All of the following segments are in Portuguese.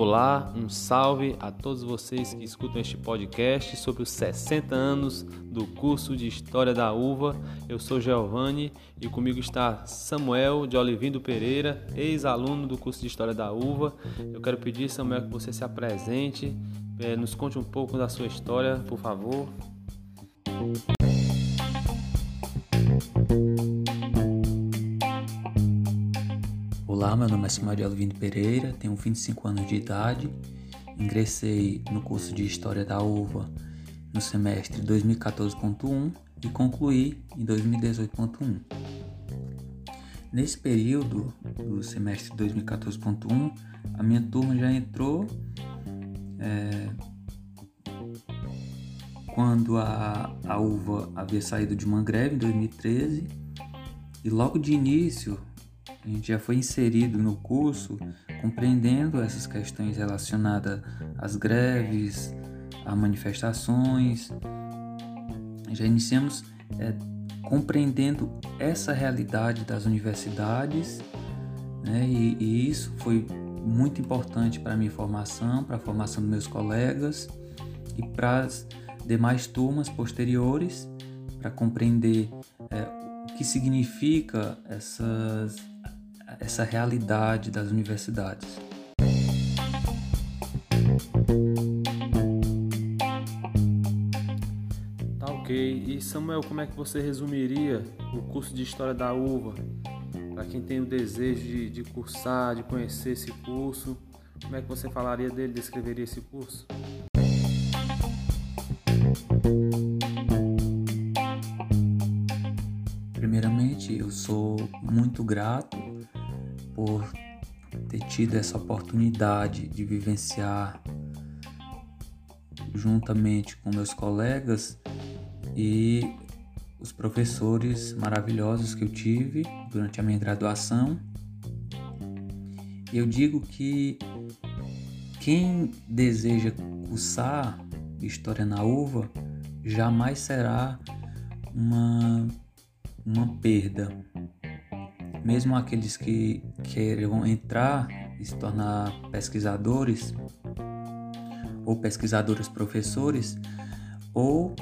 Olá, um salve a todos vocês que escutam este podcast sobre os 60 anos do curso de História da Uva. Eu sou Giovanni e comigo está Samuel de Olivindo Pereira, ex-aluno do curso de História da Uva. Eu quero pedir, Samuel, que você se apresente, eh, nos conte um pouco da sua história, por favor. Olá, meu nome é Samuel Alvino Pereira, tenho 25 anos de idade, ingressei no curso de História da Uva no semestre 2014.1 e concluí em 2018.1. Nesse período do semestre 2014.1, a minha turma já entrou é, quando a, a uva havia saído de uma greve em 2013 e logo de início a gente já foi inserido no curso compreendendo essas questões relacionadas às greves, a manifestações. Já iniciamos é, compreendendo essa realidade das universidades né, e, e isso foi muito importante para a minha formação, para a formação dos meus colegas e para as demais turmas posteriores, para compreender é, o que significa essas essa realidade das universidades. Tá ok. E Samuel, como é que você resumiria o curso de História da Uva? Para quem tem o desejo de, de cursar, de conhecer esse curso, como é que você falaria dele, descreveria esse curso? Primeiramente, eu sou muito grato por ter tido essa oportunidade de vivenciar juntamente com meus colegas e os professores maravilhosos que eu tive durante a minha graduação. Eu digo que quem deseja cursar História na Uva jamais será uma, uma perda, mesmo aqueles que queiram entrar e se tornar pesquisadores ou pesquisadores professores ou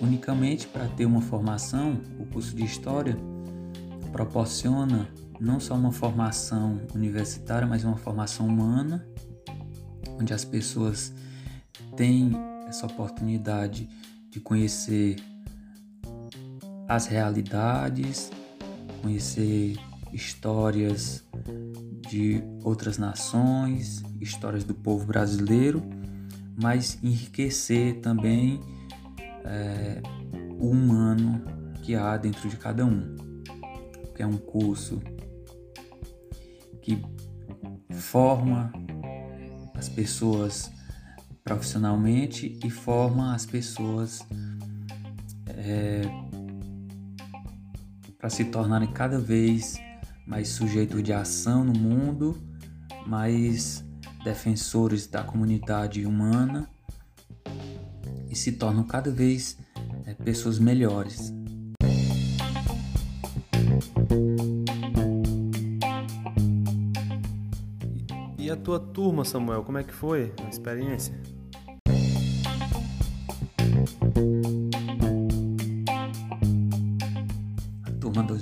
unicamente para ter uma formação, o curso de história proporciona não só uma formação universitária, mas uma formação humana, onde as pessoas têm essa oportunidade de conhecer as realidades, conhecer histórias de outras nações, histórias do povo brasileiro, mas enriquecer também é, o humano que há dentro de cada um. Que é um curso que forma as pessoas profissionalmente e forma as pessoas é, para se tornarem cada vez mais sujeitos de ação no mundo, mais defensores da comunidade humana e se tornam cada vez é, pessoas melhores. E a tua turma, Samuel, como é que foi a experiência?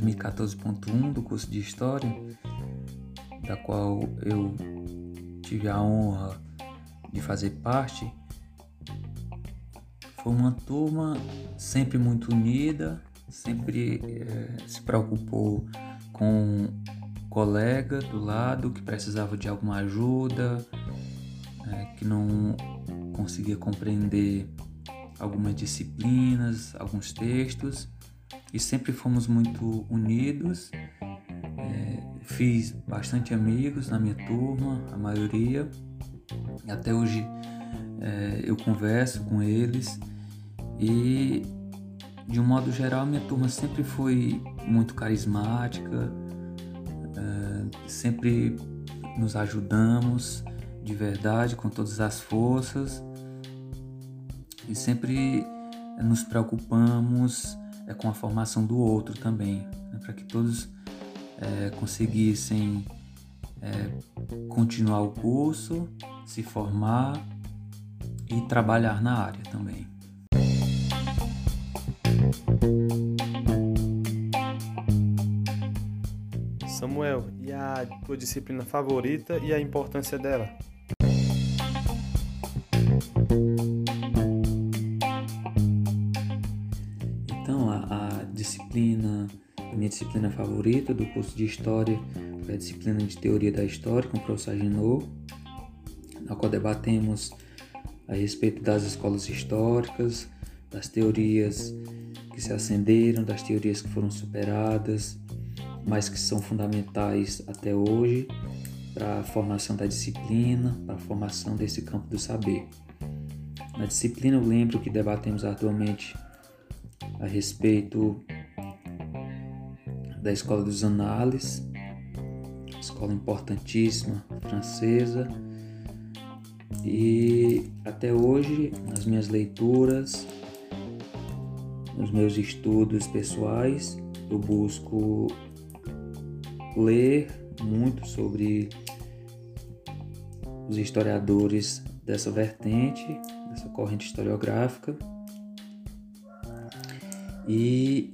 2014.1 do curso de História, da qual eu tive a honra de fazer parte, foi uma turma sempre muito unida, sempre é, se preocupou com o colega do lado que precisava de alguma ajuda, é, que não conseguia compreender algumas disciplinas, alguns textos e sempre fomos muito unidos. É, fiz bastante amigos na minha turma, a maioria. Até hoje é, eu converso com eles e de um modo geral minha turma sempre foi muito carismática, é, sempre nos ajudamos de verdade com todas as forças e sempre nos preocupamos é, com a formação do outro também, né, para que todos é, conseguissem é, continuar o curso, se formar e trabalhar na área também. Samuel, e a tua disciplina favorita e a importância dela? Disciplina favorita do curso de História é a disciplina de Teoria da História com o professor Agenor, na qual debatemos a respeito das escolas históricas, das teorias que se acenderam, das teorias que foram superadas, mas que são fundamentais até hoje para a formação da disciplina, para a formação desse campo do saber. Na disciplina, eu lembro que debatemos atualmente a respeito da Escola dos Análises, escola importantíssima francesa, e até hoje, nas minhas leituras, nos meus estudos pessoais, eu busco ler muito sobre os historiadores dessa vertente, dessa corrente historiográfica. E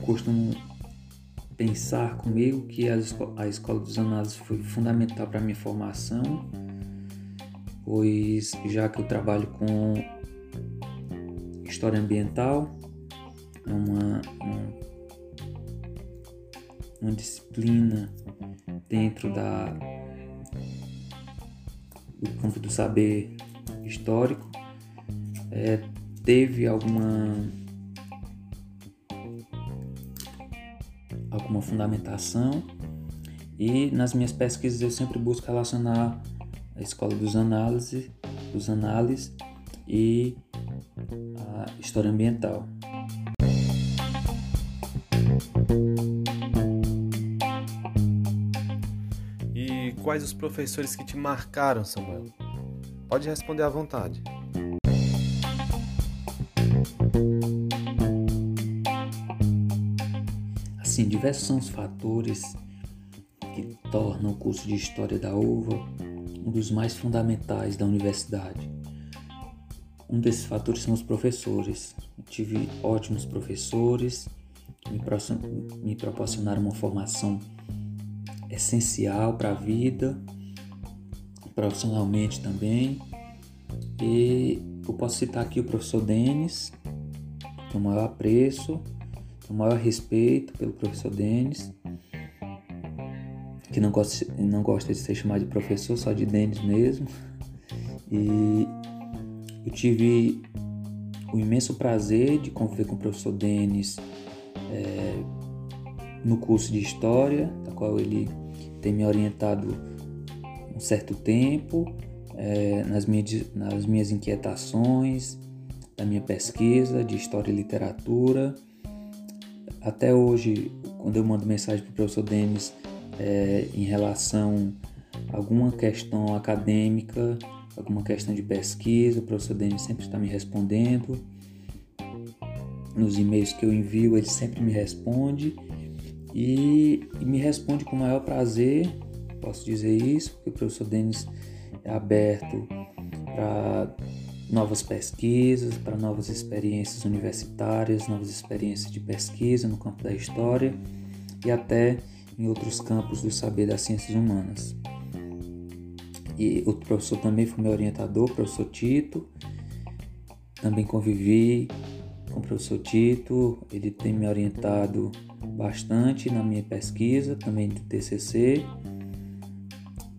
costumo pensar comigo que a, escola dos análises foi fundamental para a minha formação, pois já que eu trabalho com história ambiental, é uma, uma uma disciplina dentro da do campo do saber histórico é, teve alguma alguma fundamentação e nas minhas pesquisas eu sempre busco relacionar a escola dos análises dos análises e a história ambiental quais os professores que te marcaram, Samuel? Pode responder à vontade. Assim, diversos são os fatores que tornam o curso de História da Uva um dos mais fundamentais da universidade. Um desses fatores são os professores. Eu tive ótimos professores que me proporcionaram uma formação essencial para a vida, profissionalmente também. E eu posso citar aqui o professor Denis, tenho o maior apreço, o maior respeito pelo professor Denis, que não gosta, não gosta de ser chamado de professor, só de Denis mesmo. E eu tive o imenso prazer de conviver com o professor Denis é, no curso de História, da qual ele tem me orientado um certo tempo é, nas, minhas, nas minhas inquietações, da minha pesquisa de História e Literatura. Até hoje, quando eu mando mensagem para o professor Denis é, em relação a alguma questão acadêmica, alguma questão de pesquisa, o professor Denis sempre está me respondendo. Nos e-mails que eu envio, ele sempre me responde e, e me responde com o maior prazer, posso dizer isso, porque o professor Denis é aberto para novas pesquisas, para novas experiências universitárias, novas experiências de pesquisa no campo da história e até em outros campos do saber das ciências humanas. E o professor também foi meu orientador, o professor Tito. Também convivi com o professor Tito, ele tem me orientado bastante na minha pesquisa, também do TCC,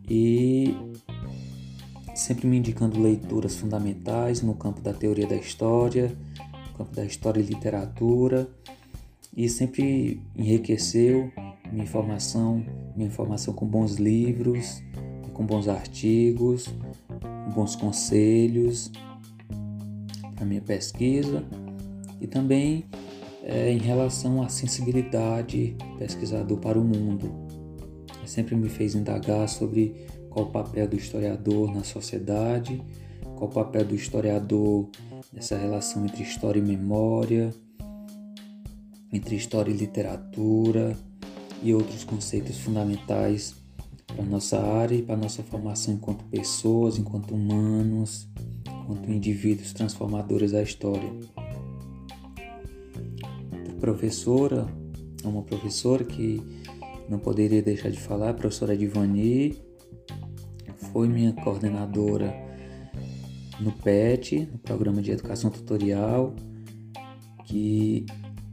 e sempre me indicando leituras fundamentais no campo da teoria da história, no campo da história e literatura, e sempre enriqueceu minha informação, minha informação com bons livros, com bons artigos, com bons conselhos para minha pesquisa e também é, em relação à sensibilidade pesquisador para o mundo. Sempre me fez indagar sobre qual o papel do historiador na sociedade, qual o papel do historiador nessa relação entre história e memória, entre história e literatura e outros conceitos fundamentais para nossa área e para nossa formação enquanto pessoas, enquanto humanos, enquanto indivíduos transformadores da história. A professora, uma professora que não poderia deixar de falar, a professora Divani, foi minha coordenadora no PET, no Programa de Educação Tutorial, que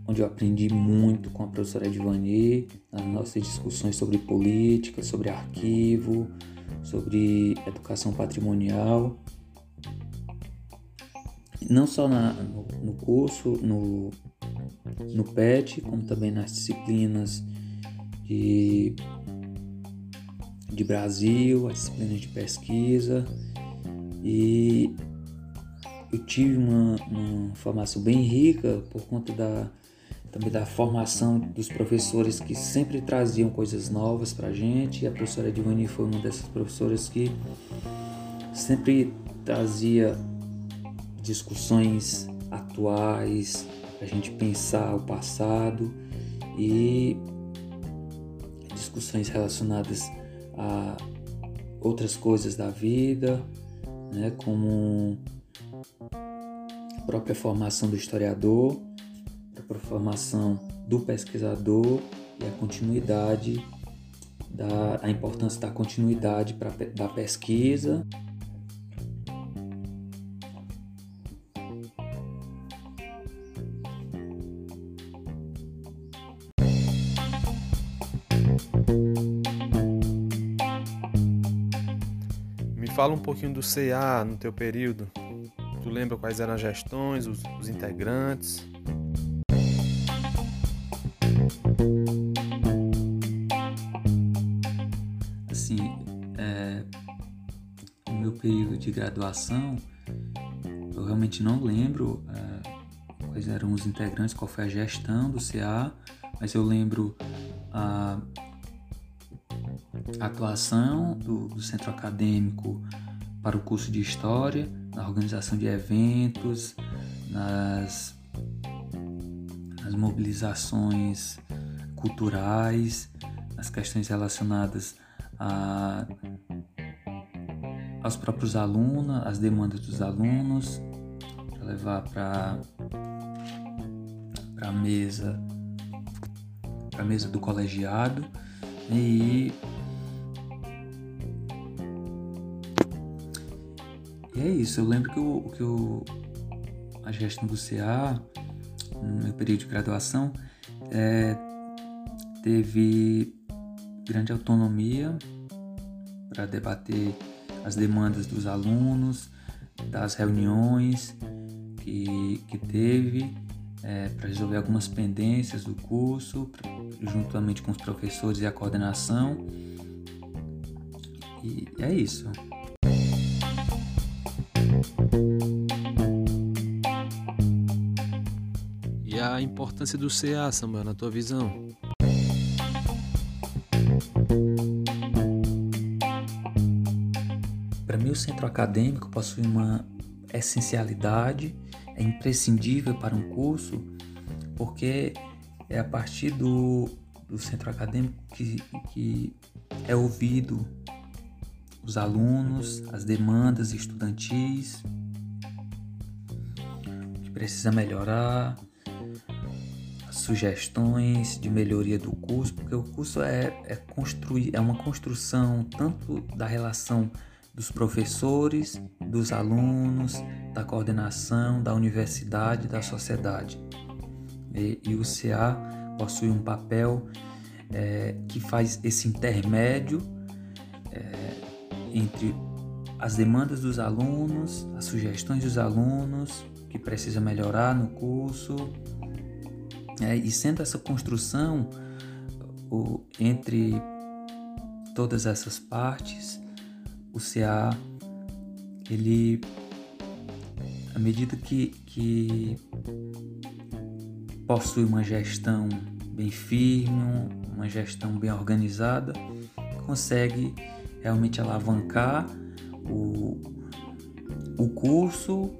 onde eu aprendi muito com a professora Edvani, nas nossas discussões sobre política, sobre arquivo, sobre educação patrimonial. Não só na, no, no curso, no, no PET, como também nas disciplinas de, de Brasil, as disciplinas de pesquisa. E eu tive uma, uma formação bem rica por conta da, também da formação dos professores que sempre traziam coisas novas para a gente. A professora Edvani foi uma dessas professoras que sempre trazia discussões atuais, a gente pensar o passado e discussões relacionadas a outras coisas da vida, né, como a própria formação do historiador a formação do pesquisador e a continuidade da a importância da continuidade pra, da pesquisa. Fala um pouquinho do CA no teu período. Tu lembra quais eram as gestões, os, os integrantes? período de graduação, eu realmente não lembro é, quais eram os integrantes, qual foi a gestão do CA, mas eu lembro a, atuação do, do centro acadêmico para o curso de História, na organização de eventos, nas, nas mobilizações culturais, nas questões relacionadas a aos próprios alunos, as demandas dos alunos, para levar para a mesa para a mesa do colegiado e e é isso. Eu lembro que, o, que a gestão do CA, no meu período de graduação, é, teve grande autonomia para debater as demandas dos alunos, das reuniões que, que teve é, para resolver algumas pendências do curso, juntamente com os professores e a coordenação. E é isso. E a importância do CA, Samuel, na tua visão? mim, o centro acadêmico possui uma essencialidade, é imprescindível para um curso, porque é a partir do, do centro acadêmico que, que é ouvido os alunos, as demandas estudantis, o que precisa melhorar, as sugestões de melhoria do curso, porque o curso é, é, construir, é uma construção tanto da relação dos professores, dos alunos, da coordenação, da universidade, da sociedade. E, e o CA possui um papel é, que faz esse intermédio é, entre as demandas dos alunos, as sugestões dos alunos que precisa melhorar no curso, é, e sendo essa construção o, entre todas essas partes, o CA, ele, à medida que, que possui uma gestão bem firme, uma gestão bem organizada, consegue realmente alavancar o, o curso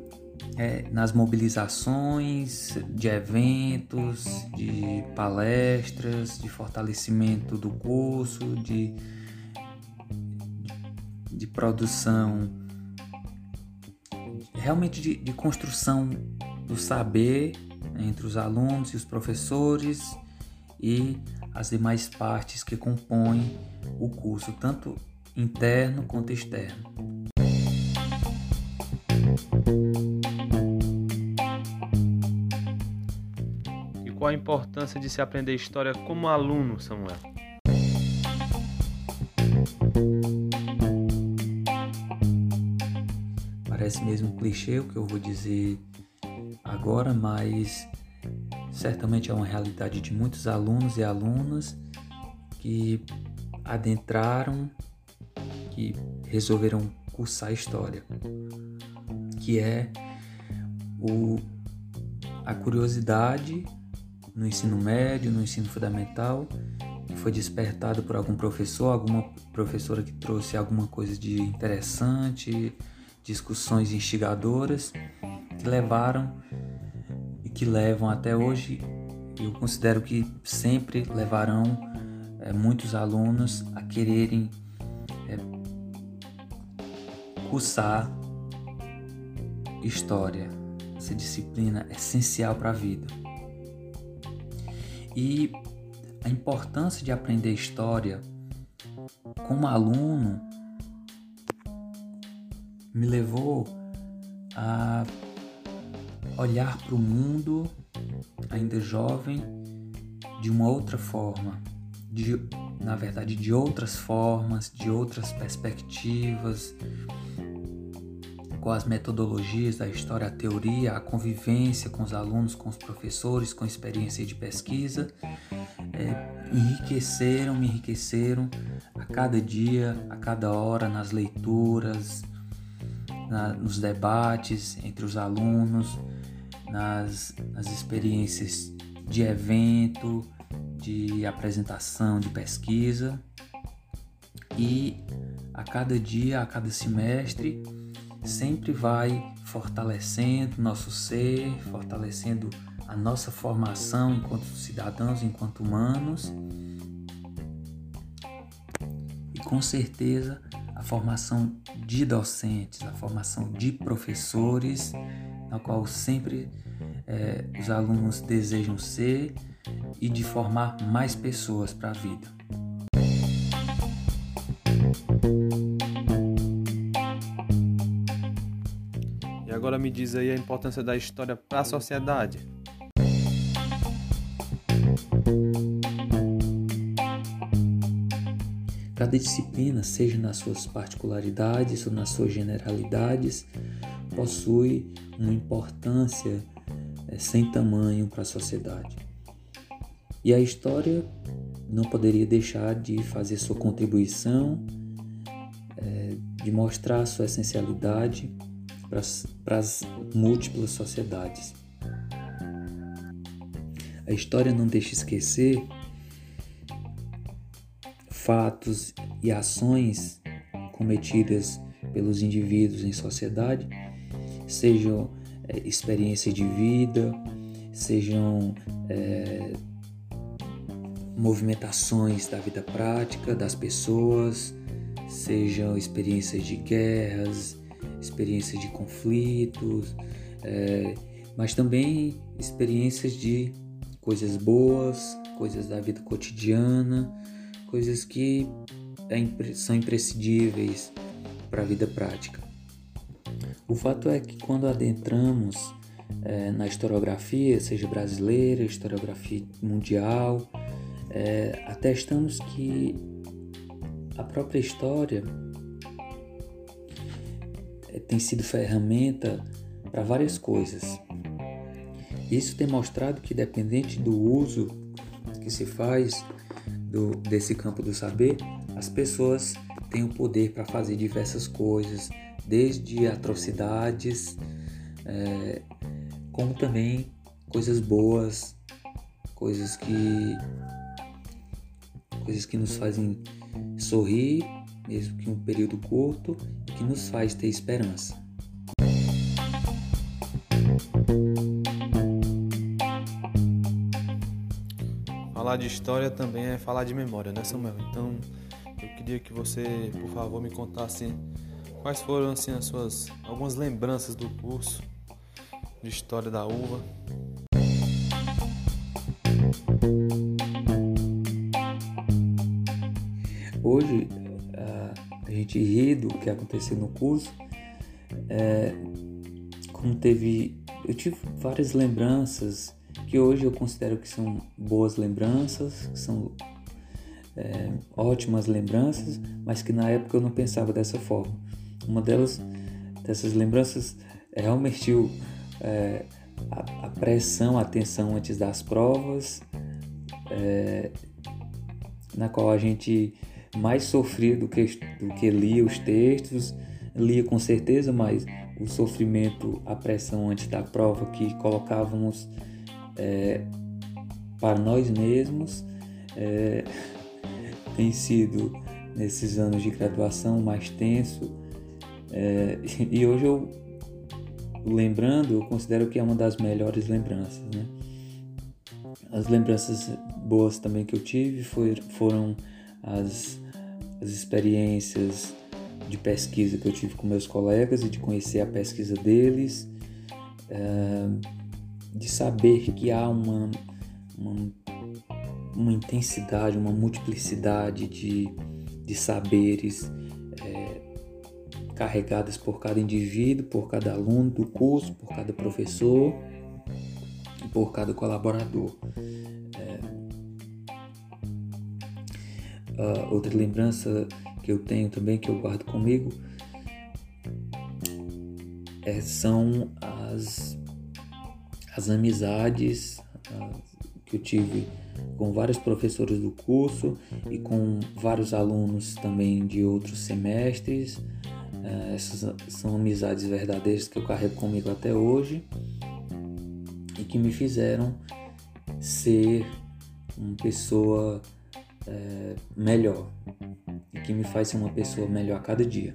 é, nas mobilizações de eventos, de palestras, de fortalecimento do curso, de produção, realmente de, de construção do saber entre os alunos e os professores e as demais partes que compõem o curso, tanto interno quanto externo. E qual a importância de se aprender história como aluno, Samuel? Parece mesmo um clichê o que eu vou dizer agora, mas certamente é uma realidade de muitos alunos e alunas que adentraram, que resolveram cursar história, que é o, a curiosidade no ensino médio, no ensino fundamental, que foi despertado por algum professor, alguma professora que trouxe alguma coisa de interessante, discussões instigadoras que levaram e que levam até hoje, eu considero que sempre levarão é, muitos alunos a quererem cursar história, essa disciplina essencial para a vida. E a importância de aprender história como aluno me levou a olhar para o mundo, ainda jovem, de uma outra forma, de, na verdade, de outras formas, de outras perspectivas, com as metodologias da história, a teoria, a convivência com os alunos, com os professores, com experiência de pesquisa, é, enriqueceram, me enriqueceram a cada dia, a cada hora nas leituras, na, nos debates entre os alunos, nas, nas experiências de evento, de apresentação, de pesquisa. E a cada dia, a cada semestre, sempre vai fortalecendo nosso ser, fortalecendo a nossa formação enquanto cidadãos, enquanto humanos. E com certeza a formação de docentes, a formação de professores, na qual sempre é, os alunos desejam ser e de formar mais pessoas para a vida. Agora me diz aí a importância da história para a sociedade. Cada disciplina, seja nas suas particularidades ou nas suas generalidades, possui uma importância é, sem tamanho para a sociedade. E a história não poderia deixar de fazer sua contribuição, é, de mostrar sua essencialidade para as múltiplas sociedades. A história não deixa esquecer fatos e ações cometidas pelos indivíduos em sociedade, sejam é, experiência de vida, sejam é, movimentações da vida prática das pessoas, sejam experiências de guerras, experiências de conflitos, é, mas também experiências de coisas boas, coisas da vida cotidiana, coisas que é, são imprescindíveis para a vida prática. O fato é que quando adentramos é, na historiografia, seja brasileira, historiografia mundial, é, atestamos que a própria história tem sido ferramenta para várias coisas. Isso tem mostrado que, dependente do uso que se faz do, desse campo do saber, as pessoas têm o poder para fazer diversas coisas, desde atrocidades, é, como também coisas boas, coisas que coisas que nos fazem sorrir, mesmo que um período curto, que nos faz ter esperança. falar de história também é falar de memória, né, Samuel? Então, eu queria que você, por favor, me contasse quais foram assim as suas algumas lembranças do curso de história da uva? Hoje gente ri do que aconteceu no curso, é, como teve, eu tive várias lembranças que hoje eu considero que são boas lembranças, são é, ótimas lembranças, mas que na época eu não pensava dessa forma. Uma delas, dessas lembranças, é realmente o, é, a, a, pressão, a tensão antes das provas, é, na qual a gente mais sofria do que, do que lia os textos, lia com certeza, mas o sofrimento, a pressão antes da prova que colocávamos é, para nós mesmos é, tem sido nesses anos de graduação mais tenso é, e hoje eu lembrando eu considero que é uma das melhores lembranças né? as lembranças boas também que eu tive foram as, as experiências de pesquisa que eu tive com meus colegas e de conhecer a pesquisa deles, é, de saber que há uma, uma, uma, intensidade, uma multiplicidade de, de saberes é, carregadas por cada indivíduo, por cada aluno do curso, por cada professor e por cada colaborador. Uh, outra lembrança que eu tenho também, que eu guardo comigo, é, são as, as amizades que eu tive com vários professores do curso e com vários alunos também de outros semestres. Uh, essas são amizades verdadeiras que eu carrego comigo até hoje e que me fizeram ser uma pessoa é, melhor e que me faz ser uma pessoa melhor a cada dia.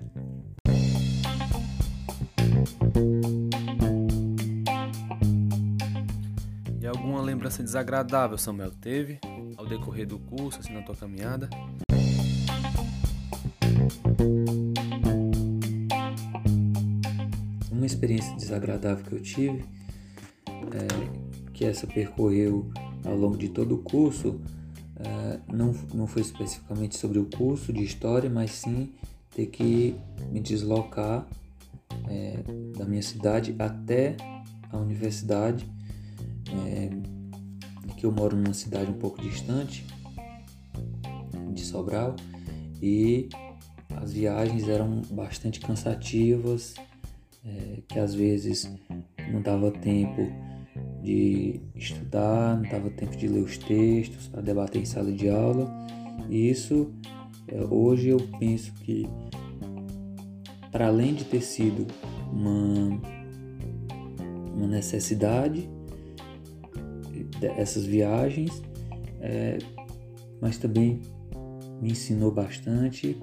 E alguma lembrança desagradável, Samuel, teve ao decorrer do curso, assim, na tua caminhada? Uma experiência desagradável que eu tive, é, que essa percorreu ao longo de todo o curso, Uh, não, não foi especificamente sobre o curso de história, mas sim ter que me deslocar é, da minha cidade até a universidade, é, que eu moro numa cidade um pouco distante de Sobral e as viagens eram bastante cansativas, é, que às vezes não dava tempo de estudar, não dava tempo de ler os textos para debater em sala de aula. E isso, é, hoje eu penso que, para além de ter sido uma, uma necessidade dessas viagens, é, mas também me ensinou bastante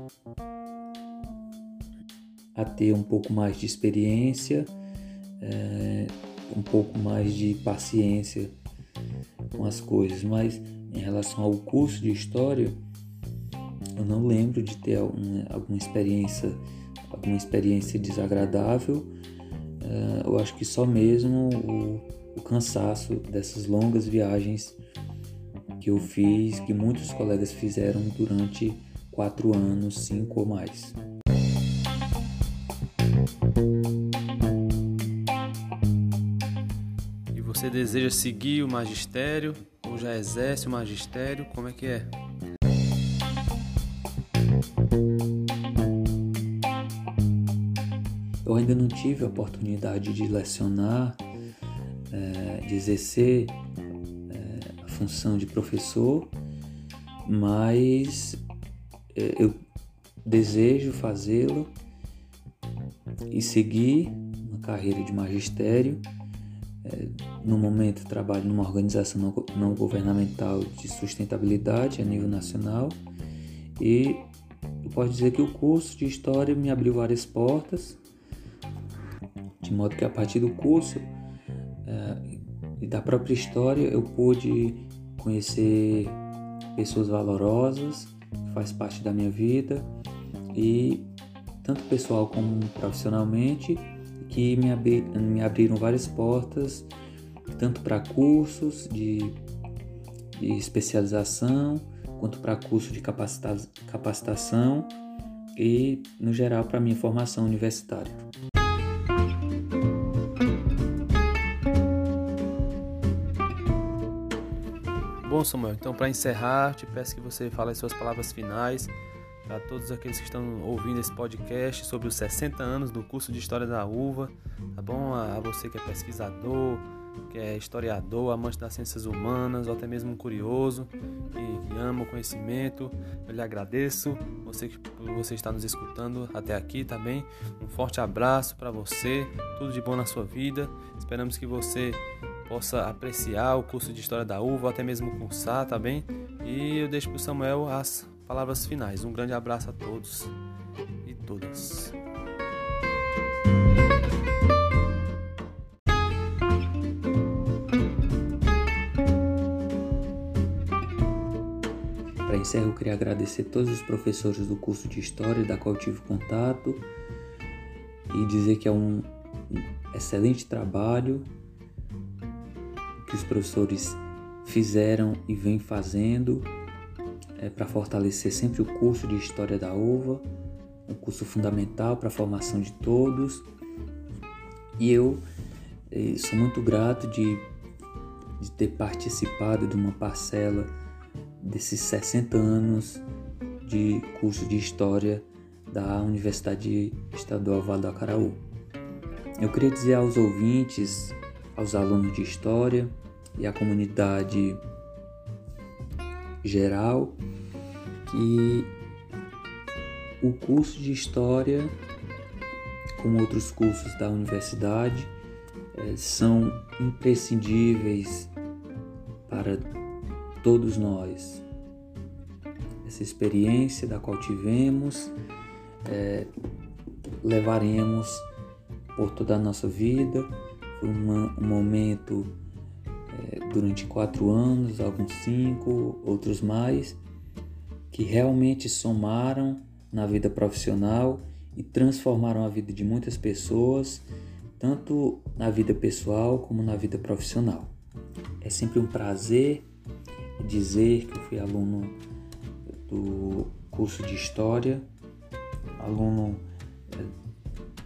a ter um pouco mais de experiência. É, um pouco mais de paciência com as coisas, mas em relação ao curso de história, eu não lembro de ter alguma, alguma experiência, alguma experiência desagradável. Uh, eu acho que só mesmo o, o cansaço dessas longas viagens que eu fiz, que muitos colegas fizeram durante quatro anos, cinco ou mais. Você deseja seguir o magistério ou já exerce o magistério? Como é que é? Eu ainda não tive a oportunidade de lecionar, é, de exercer é, a função de professor, mas é, eu desejo fazê-lo e seguir uma carreira de magistério é, no momento, trabalho numa organização não governamental de sustentabilidade a nível nacional e eu posso dizer que o curso de História me abriu várias portas, de modo que a partir do curso é, e da própria história eu pude conhecer pessoas valorosas, que faz parte da minha vida e tanto pessoal como profissionalmente, que me, me abriram várias portas, tanto para cursos de, de especialização, quanto para curso de capacita capacitação e, no geral, para minha formação universitária. Bom, Samuel, então para encerrar, te peço que você fale as suas palavras finais para todos aqueles que estão ouvindo esse podcast sobre os 60 anos do curso de História da Uva, tá bom? A, você que é pesquisador, que é historiador, amante das ciências humanas, ou até mesmo curioso, que, que ama o conhecimento, eu lhe agradeço. Você que você está nos escutando até aqui também, um forte abraço para você, tudo de bom na sua vida. Esperamos que você possa apreciar o curso de História da Uva, até mesmo cursar, tá bem? E eu deixo para o Samuel as palavras finais. Um grande abraço a todos e todas. Para encerrar, eu queria agradecer todos os professores do curso de História da qual tive contato e dizer que é um excelente trabalho que os professores fizeram e vêm fazendo é, para fortalecer sempre o curso de História da Uva, um curso fundamental para a formação de todos. E eu é, sou muito grato de, de ter participado de uma parcela desses 60 anos de curso de História da Universidade Estadual Vale do Acaraú. Eu queria dizer aos ouvintes, aos alunos de História e à comunidade geral que o curso de História, como outros cursos da universidade, é, são imprescindíveis para todos nós. Essa experiência da qual tivemos, é, levaremos por toda a nossa vida. Foi um momento durante quatro anos, alguns cinco, outros mais, que realmente somaram na vida profissional e transformaram a vida de muitas pessoas, tanto na vida pessoal como na vida profissional. É sempre um prazer dizer que eu fui aluno do curso de História, aluno é,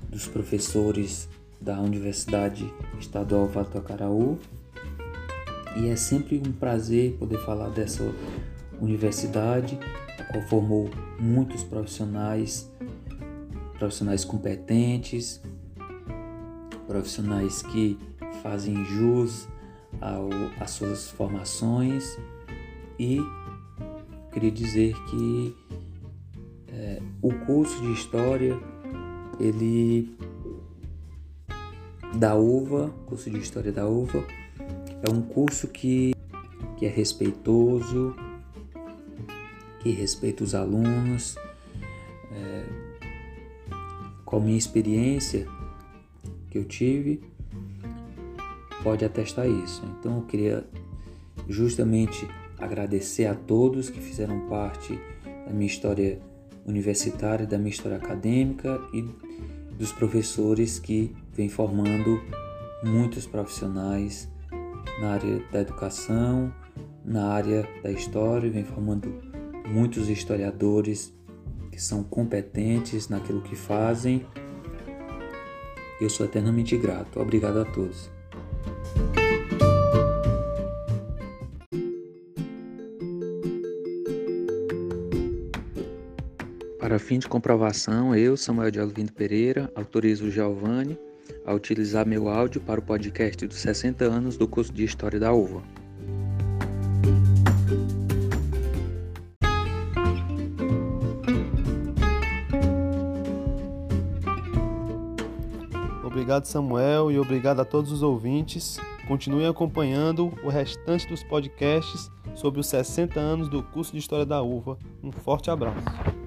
dos professores da Universidade Estadual Vato Acaraú e é sempre um prazer poder falar dessa universidade, a qual formou muitos profissionais, profissionais competentes, profissionais que fazem jus ao, às suas formações. E queria dizer que é, o curso de História, ele da UVA, curso de História da UVA, é um curso que, que é respeitoso, que respeita os alunos. É, com a minha experiência que eu tive, pode atestar isso. Então eu queria justamente agradecer a todos que fizeram parte da minha história universitária, da minha história acadêmica e dos professores que vêm formando muitos profissionais na área da educação, na área da história, vem formando muitos historiadores que são competentes naquilo que fazem. Eu sou eternamente grato. Obrigado a todos. Para fim de comprovação, eu, Samuel de Alvindo Pereira, autorizo o Giovanni a utilizar meu áudio para o podcast dos 60 anos do curso de História da Uva. Obrigado, Samuel, e obrigado a todos os ouvintes. Continuem acompanhando o restante dos podcasts sobre os 60 anos do curso de História da Uva. Um forte abraço.